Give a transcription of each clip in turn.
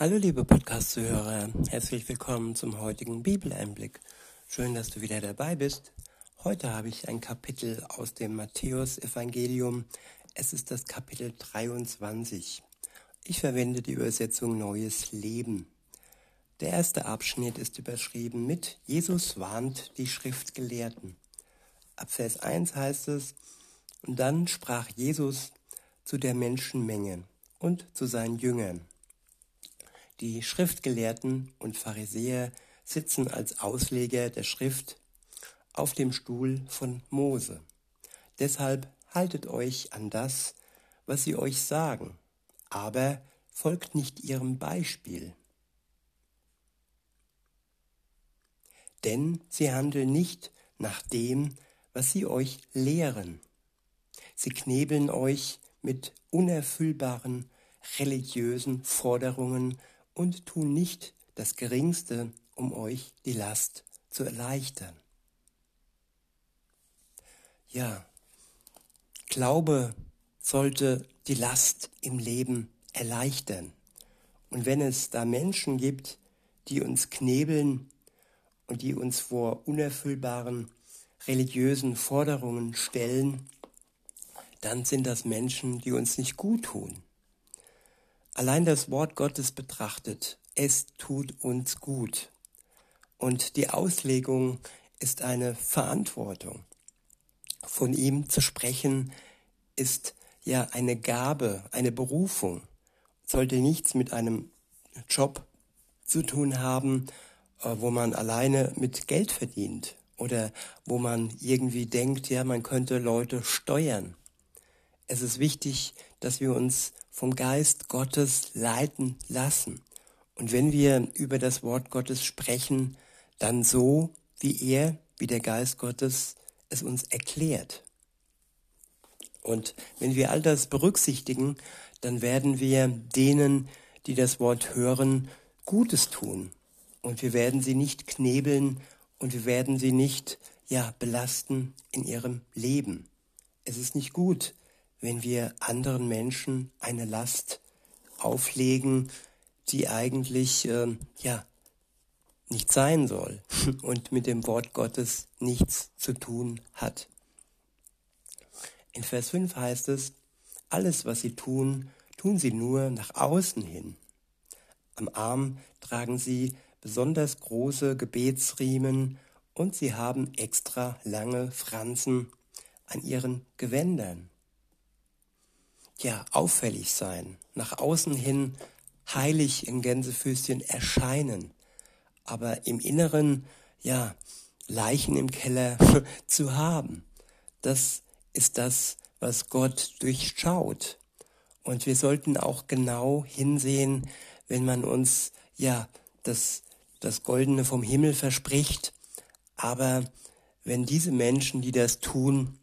Hallo liebe Podcast-Zuhörer, herzlich willkommen zum heutigen Bibeleinblick. Schön, dass du wieder dabei bist. Heute habe ich ein Kapitel aus dem Matthäus-Evangelium. Es ist das Kapitel 23. Ich verwende die Übersetzung Neues Leben. Der erste Abschnitt ist überschrieben mit Jesus warnt die Schriftgelehrten. Ab Vers 1 heißt es, und dann sprach Jesus zu der Menschenmenge und zu seinen Jüngern. Die Schriftgelehrten und Pharisäer sitzen als Ausleger der Schrift auf dem Stuhl von Mose. Deshalb haltet euch an das, was sie euch sagen, aber folgt nicht ihrem Beispiel. Denn sie handeln nicht nach dem, was sie euch lehren. Sie knebeln euch mit unerfüllbaren religiösen Forderungen und tun nicht das Geringste, um euch die Last zu erleichtern. Ja, Glaube sollte die Last im Leben erleichtern. Und wenn es da Menschen gibt, die uns knebeln und die uns vor unerfüllbaren religiösen Forderungen stellen, dann sind das Menschen, die uns nicht gut tun. Allein das Wort Gottes betrachtet, es tut uns gut. Und die Auslegung ist eine Verantwortung. Von ihm zu sprechen ist ja eine Gabe, eine Berufung. Sollte nichts mit einem Job zu tun haben, äh, wo man alleine mit Geld verdient oder wo man irgendwie denkt, ja, man könnte Leute steuern. Es ist wichtig, dass wir uns vom Geist Gottes leiten lassen. Und wenn wir über das Wort Gottes sprechen, dann so, wie er, wie der Geist Gottes es uns erklärt. Und wenn wir all das berücksichtigen, dann werden wir denen, die das Wort hören, Gutes tun. Und wir werden sie nicht knebeln und wir werden sie nicht, ja, belasten in ihrem Leben. Es ist nicht gut, wenn wir anderen Menschen eine Last auflegen, die eigentlich äh, ja nicht sein soll und mit dem Wort Gottes nichts zu tun hat. In Vers 5 heißt es, alles, was sie tun, tun sie nur nach außen hin. Am Arm tragen sie besonders große Gebetsriemen und sie haben extra lange Fransen an ihren Gewändern ja, auffällig sein, nach außen hin heilig in Gänsefüßchen erscheinen, aber im Inneren, ja, Leichen im Keller zu haben. Das ist das, was Gott durchschaut. Und wir sollten auch genau hinsehen, wenn man uns, ja, das, das Goldene vom Himmel verspricht, aber wenn diese Menschen, die das tun,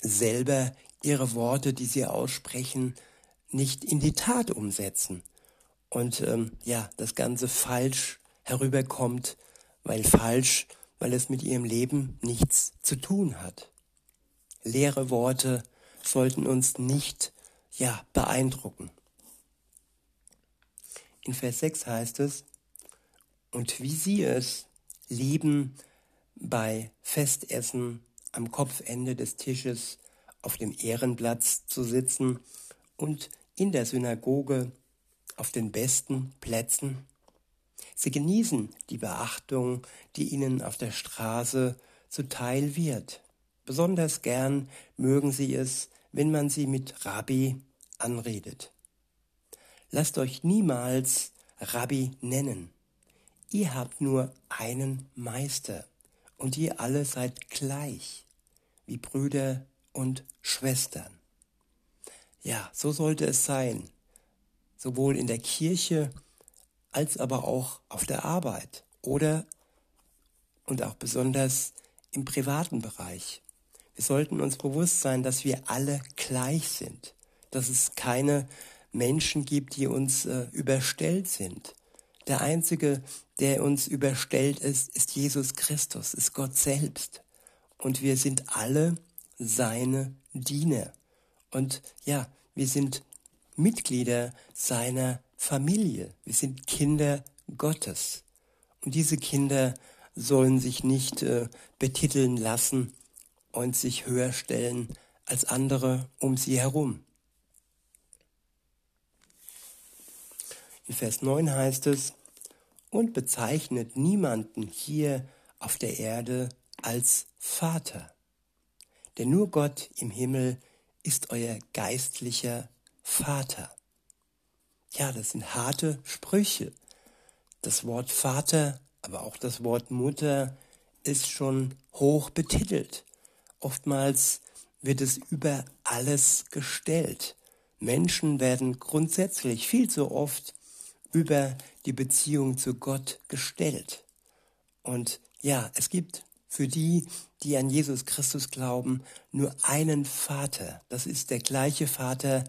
selber ihre Worte, die sie aussprechen, nicht in die Tat umsetzen und ähm, ja, das Ganze falsch herüberkommt, weil falsch, weil es mit ihrem Leben nichts zu tun hat. Leere Worte sollten uns nicht ja beeindrucken. In Vers 6 heißt es, und wie sie es lieben, bei Festessen am Kopfende des Tisches auf dem Ehrenplatz zu sitzen und in der Synagoge auf den besten Plätzen. Sie genießen die Beachtung, die ihnen auf der Straße zuteil wird. Besonders gern mögen sie es, wenn man sie mit Rabbi anredet. Lasst euch niemals Rabbi nennen. Ihr habt nur einen Meister und ihr alle seid gleich, wie Brüder und Schwestern. Ja, so sollte es sein, sowohl in der Kirche als aber auch auf der Arbeit oder und auch besonders im privaten Bereich. Wir sollten uns bewusst sein, dass wir alle gleich sind, dass es keine Menschen gibt, die uns äh, überstellt sind. Der Einzige, der uns überstellt ist, ist Jesus Christus, ist Gott selbst. Und wir sind alle seine Diener. Und ja, wir sind Mitglieder seiner Familie, wir sind Kinder Gottes. Und diese Kinder sollen sich nicht äh, betiteln lassen und sich höher stellen als andere um sie herum. In Vers 9 heißt es, und bezeichnet niemanden hier auf der Erde als Vater. Denn nur Gott im Himmel ist euer geistlicher Vater. Ja, das sind harte Sprüche. Das Wort Vater, aber auch das Wort Mutter ist schon hoch betitelt. Oftmals wird es über alles gestellt. Menschen werden grundsätzlich viel zu oft über die Beziehung zu Gott gestellt. Und ja, es gibt für die, die an Jesus Christus glauben, nur einen Vater. Das ist der gleiche Vater,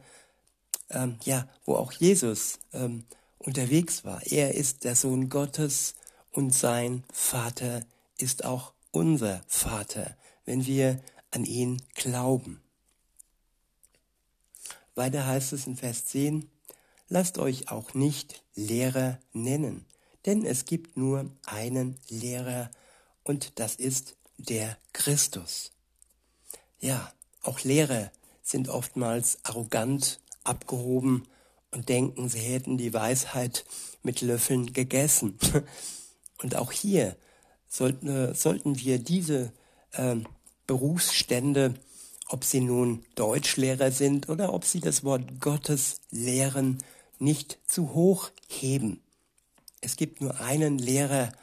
ähm, ja, wo auch Jesus ähm, unterwegs war. Er ist der Sohn Gottes und sein Vater ist auch unser Vater, wenn wir an ihn glauben. Weiter heißt es in Vers 10, lasst euch auch nicht Lehrer nennen, denn es gibt nur einen Lehrer und das ist der Christus. Ja, auch Lehrer sind oftmals arrogant, abgehoben und denken, sie hätten die Weisheit mit Löffeln gegessen. Und auch hier sollten, sollten wir diese äh, Berufsstände, ob sie nun Deutschlehrer sind oder ob sie das Wort Gottes lehren, nicht zu hoch heben. Es gibt nur einen Lehrer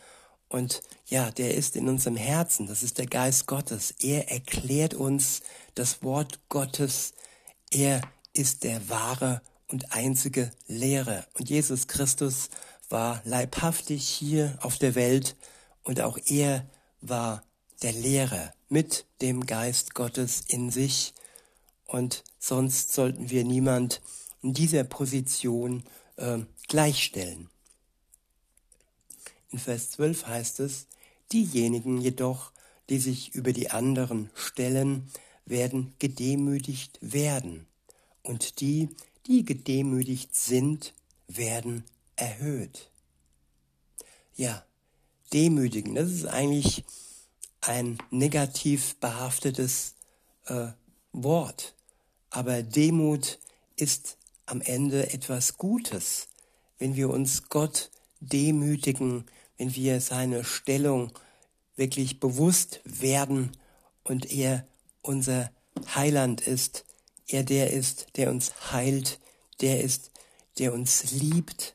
und ja, der ist in unserem Herzen, das ist der Geist Gottes. Er erklärt uns das Wort Gottes. Er ist der wahre und einzige Lehrer. Und Jesus Christus war leibhaftig hier auf der Welt und auch er war der Lehrer mit dem Geist Gottes in sich. Und sonst sollten wir niemand in dieser Position äh, gleichstellen. In Vers 12 heißt es, diejenigen jedoch, die sich über die anderen stellen, werden gedemütigt werden. Und die, die gedemütigt sind, werden erhöht. Ja, demütigen, das ist eigentlich ein negativ behaftetes äh, Wort. Aber Demut ist am Ende etwas Gutes, wenn wir uns Gott demütigen, wenn wir seine Stellung wirklich bewusst werden und er unser Heiland ist, er der ist, der uns heilt, der ist, der uns liebt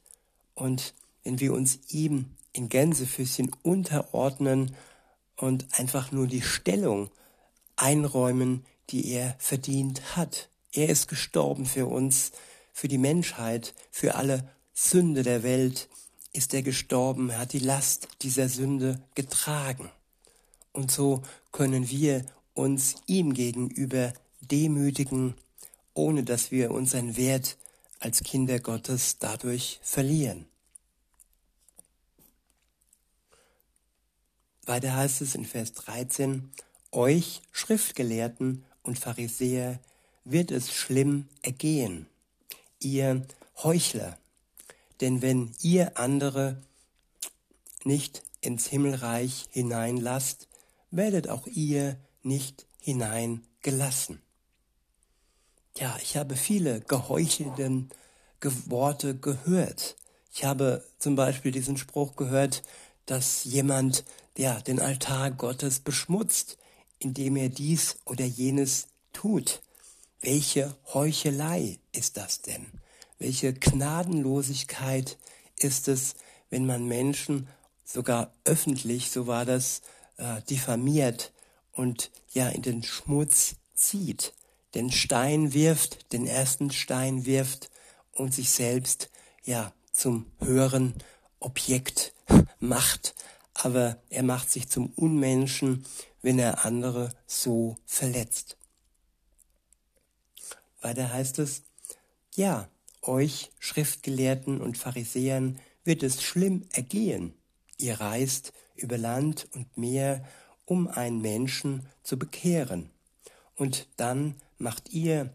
und wenn wir uns ihm in Gänsefüßchen unterordnen und einfach nur die Stellung einräumen, die er verdient hat. Er ist gestorben für uns, für die Menschheit, für alle Sünde der Welt ist er gestorben, er hat die Last dieser Sünde getragen. Und so können wir uns ihm gegenüber demütigen, ohne dass wir unseren Wert als Kinder Gottes dadurch verlieren. Weiter heißt es in Vers 13, euch Schriftgelehrten und Pharisäer wird es schlimm ergehen, ihr Heuchler, denn wenn ihr andere nicht ins Himmelreich hineinlasst, werdet auch ihr nicht hineingelassen. Ja, ich habe viele geheuchelten Worte gehört. Ich habe zum Beispiel diesen Spruch gehört, dass jemand ja den Altar Gottes beschmutzt, indem er dies oder jenes tut. Welche Heuchelei ist das denn? Welche Gnadenlosigkeit ist es, wenn man Menschen sogar öffentlich, so war das, äh, diffamiert und ja in den Schmutz zieht, den Stein wirft, den ersten Stein wirft und sich selbst ja zum höheren Objekt macht, aber er macht sich zum Unmenschen, wenn er andere so verletzt. Weiter heißt es, ja, euch Schriftgelehrten und Pharisäern wird es schlimm ergehen. Ihr reist über Land und Meer, um einen Menschen zu bekehren. Und dann macht ihr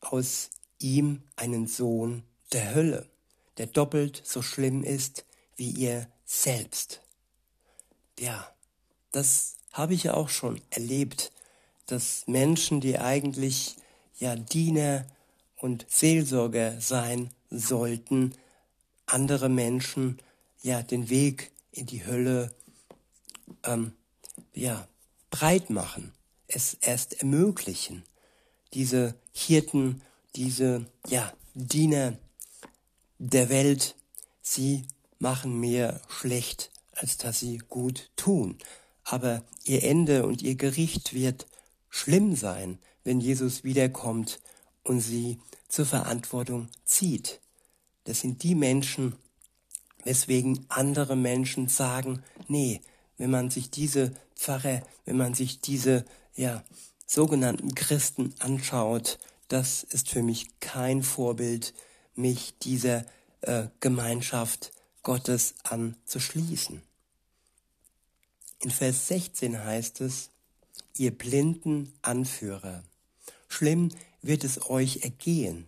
aus ihm einen Sohn der Hölle. der doppelt so schlimm ist wie ihr selbst. Ja, das habe ich ja auch schon erlebt, dass Menschen, die eigentlich ja Diener und Seelsorger sein sollten, andere Menschen ja den Weg in die Hölle ähm, ja breit machen, es erst ermöglichen. Diese Hirten, diese ja Diener der Welt, sie machen mehr schlecht, als dass sie gut tun. Aber ihr Ende und ihr Gericht wird schlimm sein, wenn Jesus wiederkommt und sie zur Verantwortung zieht. Das sind die Menschen, weswegen andere Menschen sagen, nee, wenn man sich diese Pfarrer, wenn man sich diese, ja, sogenannten Christen anschaut, das ist für mich kein Vorbild, mich dieser äh, Gemeinschaft Gottes anzuschließen. In Vers 16 heißt es, ihr blinden Anführer, schlimm wird es euch ergehen.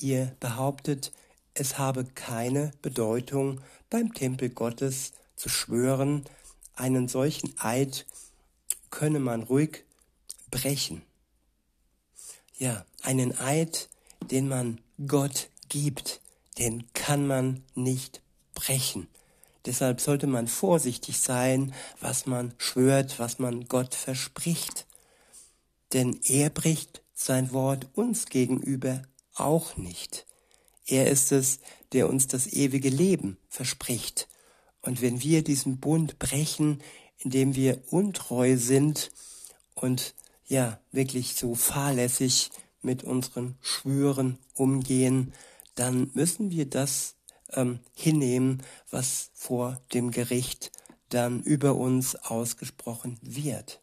Ihr behauptet, es habe keine Bedeutung, beim Tempel Gottes zu schwören, einen solchen Eid könne man ruhig brechen. Ja, einen Eid, den man Gott gibt, den kann man nicht brechen. Deshalb sollte man vorsichtig sein, was man schwört, was man Gott verspricht. Denn er bricht sein Wort uns gegenüber auch nicht. Er ist es, der uns das ewige Leben verspricht. Und wenn wir diesen Bund brechen, indem wir untreu sind und ja wirklich so fahrlässig mit unseren Schwüren umgehen, dann müssen wir das ähm, hinnehmen, was vor dem Gericht dann über uns ausgesprochen wird.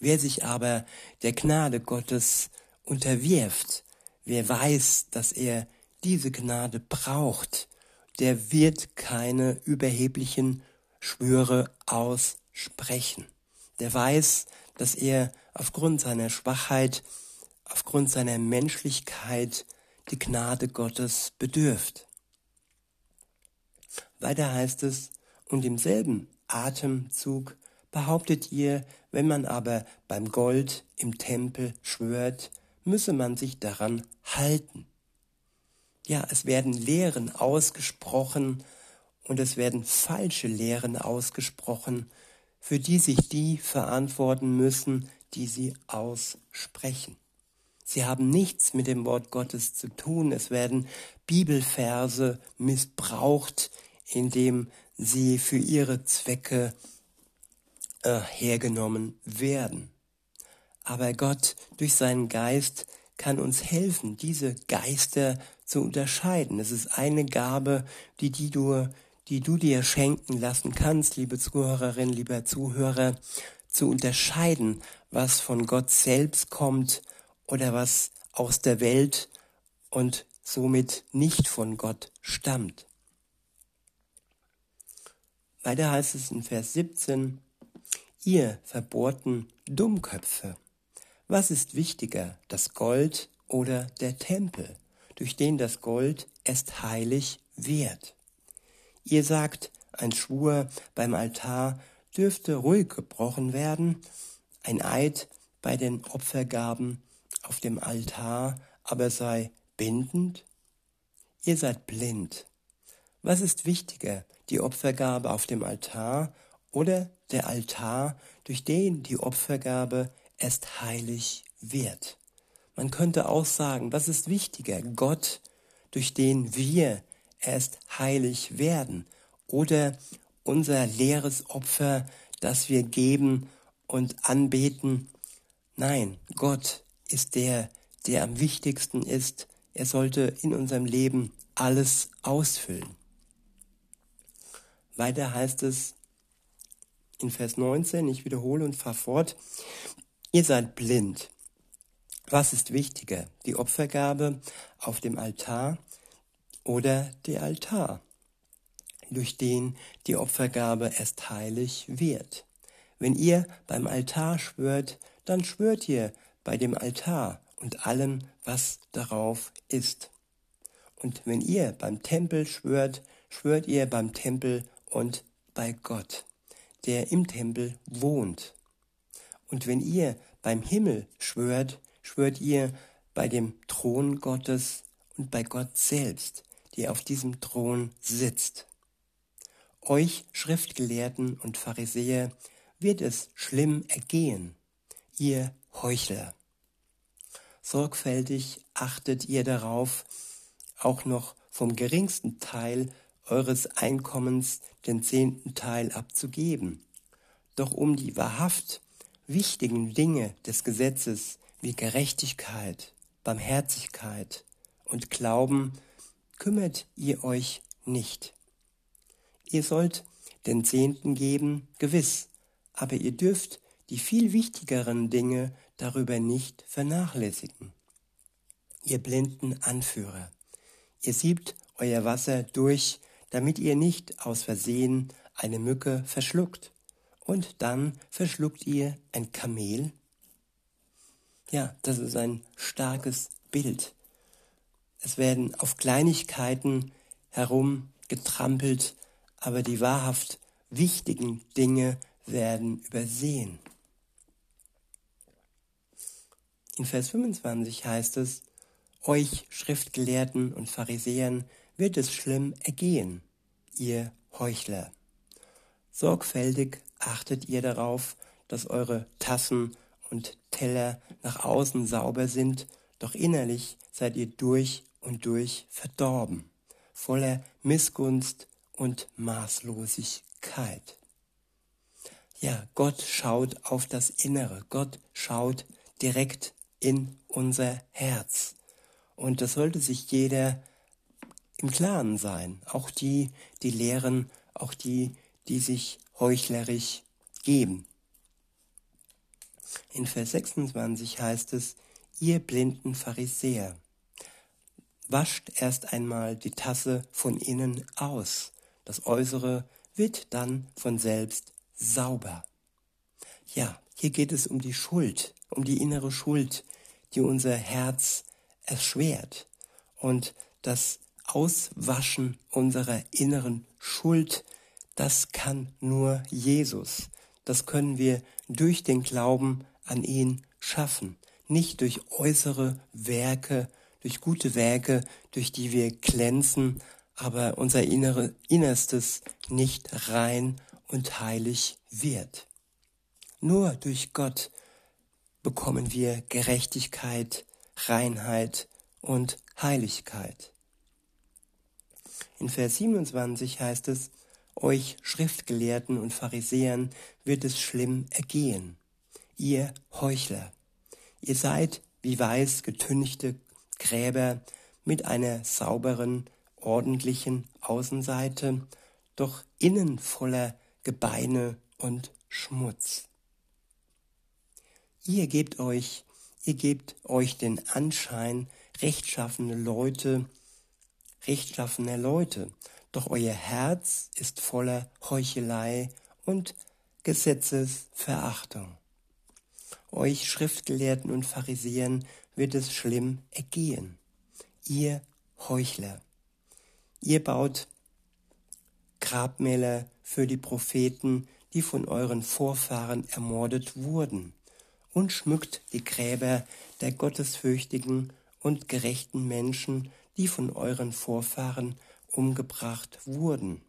Wer sich aber der Gnade Gottes unterwirft, Wer weiß, dass er diese Gnade braucht, der wird keine überheblichen Schwüre aussprechen. Der weiß, dass er aufgrund seiner Schwachheit, aufgrund seiner Menschlichkeit die Gnade Gottes bedürft. Weiter heißt es, und im selben Atemzug behauptet ihr, wenn man aber beim Gold im Tempel schwört, müsse man sich daran halten. Ja, es werden Lehren ausgesprochen und es werden falsche Lehren ausgesprochen, für die sich die verantworten müssen, die sie aussprechen. Sie haben nichts mit dem Wort Gottes zu tun. Es werden Bibelverse missbraucht, indem sie für ihre Zwecke äh, hergenommen werden. Aber Gott durch seinen Geist kann uns helfen, diese Geister zu unterscheiden. Es ist eine Gabe, die, die, du, die du dir schenken lassen kannst, liebe Zuhörerin, lieber Zuhörer, zu unterscheiden, was von Gott selbst kommt oder was aus der Welt und somit nicht von Gott stammt. Weiter heißt es in Vers 17, ihr verbohrten Dummköpfe. Was ist wichtiger, das Gold oder der Tempel, durch den das Gold erst heilig wird? Ihr sagt, ein Schwur beim Altar dürfte ruhig gebrochen werden, ein Eid bei den Opfergaben auf dem Altar aber sei bindend? Ihr seid blind. Was ist wichtiger, die Opfergabe auf dem Altar oder der Altar, durch den die Opfergabe erst heilig wird. Man könnte auch sagen, was ist wichtiger? Gott, durch den wir erst heilig werden oder unser leeres Opfer, das wir geben und anbeten. Nein, Gott ist der, der am wichtigsten ist. Er sollte in unserem Leben alles ausfüllen. Weiter heißt es in Vers 19, ich wiederhole und fahre fort, Ihr seid blind. Was ist wichtiger, die Opfergabe auf dem Altar oder der Altar, durch den die Opfergabe erst heilig wird? Wenn ihr beim Altar schwört, dann schwört ihr bei dem Altar und allem, was darauf ist. Und wenn ihr beim Tempel schwört, schwört ihr beim Tempel und bei Gott, der im Tempel wohnt. Und wenn ihr beim Himmel schwört, schwört ihr bei dem Thron Gottes und bei Gott selbst, der auf diesem Thron sitzt. Euch Schriftgelehrten und Pharisäer wird es schlimm ergehen, ihr Heuchler. Sorgfältig achtet ihr darauf, auch noch vom geringsten Teil eures Einkommens den zehnten Teil abzugeben. Doch um die wahrhaft wichtigen Dinge des Gesetzes wie Gerechtigkeit, Barmherzigkeit und Glauben kümmert ihr euch nicht. Ihr sollt den Zehnten geben, gewiss, aber ihr dürft die viel wichtigeren Dinge darüber nicht vernachlässigen. Ihr blinden Anführer, ihr siebt euer Wasser durch, damit ihr nicht aus Versehen eine Mücke verschluckt. Und dann verschluckt ihr ein Kamel. Ja, das ist ein starkes Bild. Es werden auf Kleinigkeiten herumgetrampelt, aber die wahrhaft wichtigen Dinge werden übersehen. In Vers 25 heißt es, euch Schriftgelehrten und Pharisäern wird es schlimm ergehen, ihr Heuchler. Sorgfältig achtet ihr darauf, dass eure Tassen und Teller nach außen sauber sind, doch innerlich seid ihr durch und durch verdorben, voller Missgunst und Maßlosigkeit. Ja, Gott schaut auf das Innere, Gott schaut direkt in unser Herz. Und das sollte sich jeder im Klaren sein, auch die, die lehren, auch die, die sich heuchlerisch geben. In Vers 26 heißt es, ihr blinden Pharisäer, wascht erst einmal die Tasse von innen aus, das Äußere wird dann von selbst sauber. Ja, hier geht es um die Schuld, um die innere Schuld, die unser Herz erschwert. Und das Auswaschen unserer inneren Schuld, das kann nur Jesus. Das können wir durch den Glauben an ihn schaffen, nicht durch äußere Werke, durch gute Werke, durch die wir glänzen, aber unser innere, Innerstes nicht rein und heilig wird. Nur durch Gott bekommen wir Gerechtigkeit, Reinheit und Heiligkeit. In Vers 27 heißt es, euch Schriftgelehrten und Pharisäern wird es schlimm ergehen, ihr Heuchler. Ihr seid wie weiß getünchte Gräber mit einer sauberen, ordentlichen Außenseite, doch innen voller Gebeine und Schmutz. Ihr gebt euch, ihr gebt euch den Anschein, rechtschaffene Leute, rechtschaffener Leute, doch euer Herz ist voller Heuchelei und Gesetzesverachtung. Euch Schriftgelehrten und Pharisäern wird es schlimm ergehen. Ihr Heuchler. Ihr baut Grabmäler für die Propheten, die von euren Vorfahren ermordet wurden, und schmückt die Gräber der gottesfürchtigen und gerechten Menschen, die von euren Vorfahren umgebracht wurden.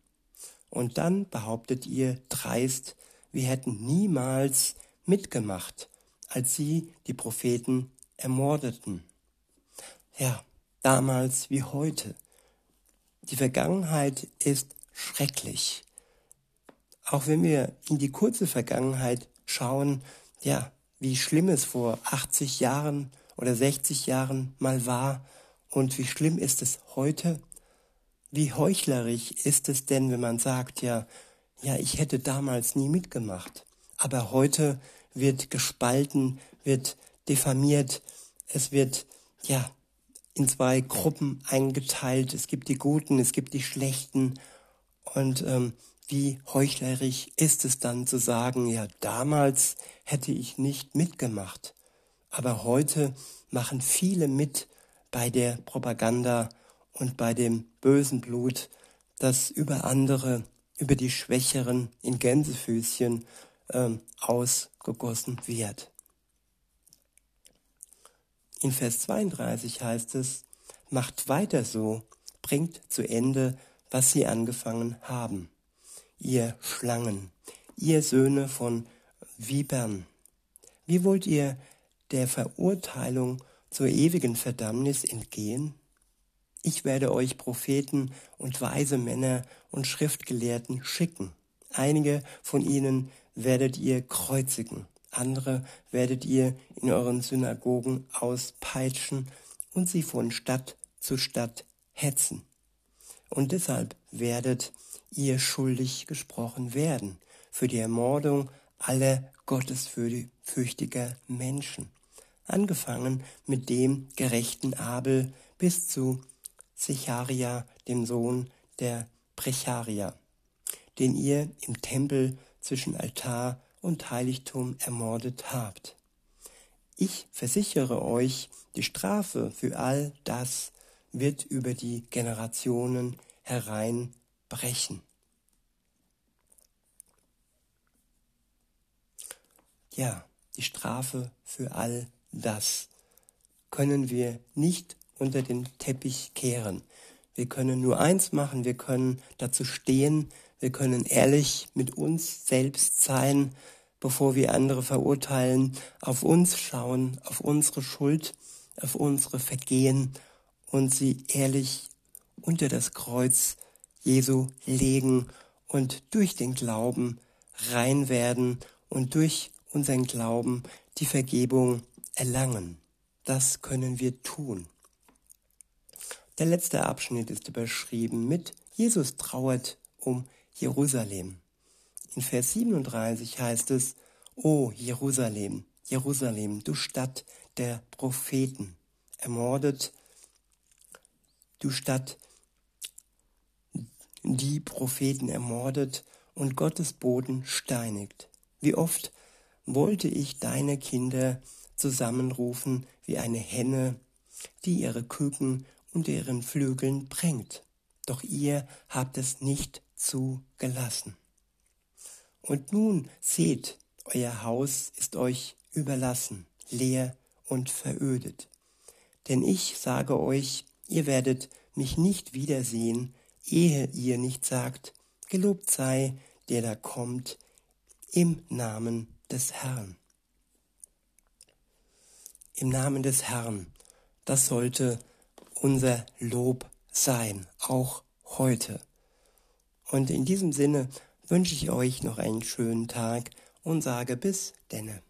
Und dann behauptet ihr dreist, wir hätten niemals mitgemacht, als sie die Propheten ermordeten. Ja, damals wie heute. Die Vergangenheit ist schrecklich. Auch wenn wir in die kurze Vergangenheit schauen, ja, wie schlimm es vor 80 Jahren oder 60 Jahren mal war und wie schlimm ist es heute, wie heuchlerisch ist es denn, wenn man sagt, ja, ja, ich hätte damals nie mitgemacht. Aber heute wird gespalten, wird diffamiert, es wird, ja, in zwei Gruppen eingeteilt. Es gibt die Guten, es gibt die Schlechten. Und ähm, wie heuchlerisch ist es dann zu sagen, ja, damals hätte ich nicht mitgemacht. Aber heute machen viele mit bei der Propaganda und bei dem bösen Blut, das über andere, über die Schwächeren in Gänsefüßchen ähm, ausgegossen wird. In Vers 32 heißt es, macht weiter so, bringt zu Ende, was sie angefangen haben. Ihr Schlangen, ihr Söhne von Vipern, wie wollt ihr der Verurteilung zur ewigen Verdammnis entgehen? Ich werde euch Propheten und weise Männer und Schriftgelehrten schicken. Einige von ihnen werdet ihr kreuzigen, andere werdet ihr in euren Synagogen auspeitschen und sie von Stadt zu Stadt hetzen. Und deshalb werdet ihr schuldig gesprochen werden für die Ermordung aller gottesfürchtiger Menschen, angefangen mit dem gerechten Abel bis zu Sicharia, dem Sohn der Precharia, den ihr im Tempel zwischen Altar und Heiligtum ermordet habt. Ich versichere euch, die Strafe für all das wird über die Generationen hereinbrechen. Ja, die Strafe für all das können wir nicht unter den Teppich kehren. Wir können nur eins machen, wir können dazu stehen, wir können ehrlich mit uns selbst sein, bevor wir andere verurteilen, auf uns schauen, auf unsere Schuld, auf unsere Vergehen und sie ehrlich unter das Kreuz Jesu legen und durch den Glauben rein werden und durch unseren Glauben die Vergebung erlangen. Das können wir tun. Der letzte Abschnitt ist überschrieben mit Jesus trauert um Jerusalem. In Vers 37 heißt es, O Jerusalem, Jerusalem, du Stadt der Propheten, ermordet, du Stadt, die Propheten ermordet und Gottes Boden steinigt. Wie oft wollte ich deine Kinder zusammenrufen wie eine Henne, die ihre Küken unter ihren Flügeln bringt. Doch ihr habt es nicht zugelassen. Und nun seht, euer Haus ist euch überlassen, leer und verödet. Denn ich sage euch, ihr werdet mich nicht wiedersehen, ehe ihr nicht sagt, gelobt sei, der da kommt, im Namen des Herrn. Im Namen des Herrn, das sollte unser Lob sein, auch heute. Und in diesem Sinne wünsche ich euch noch einen schönen Tag und sage bis denne.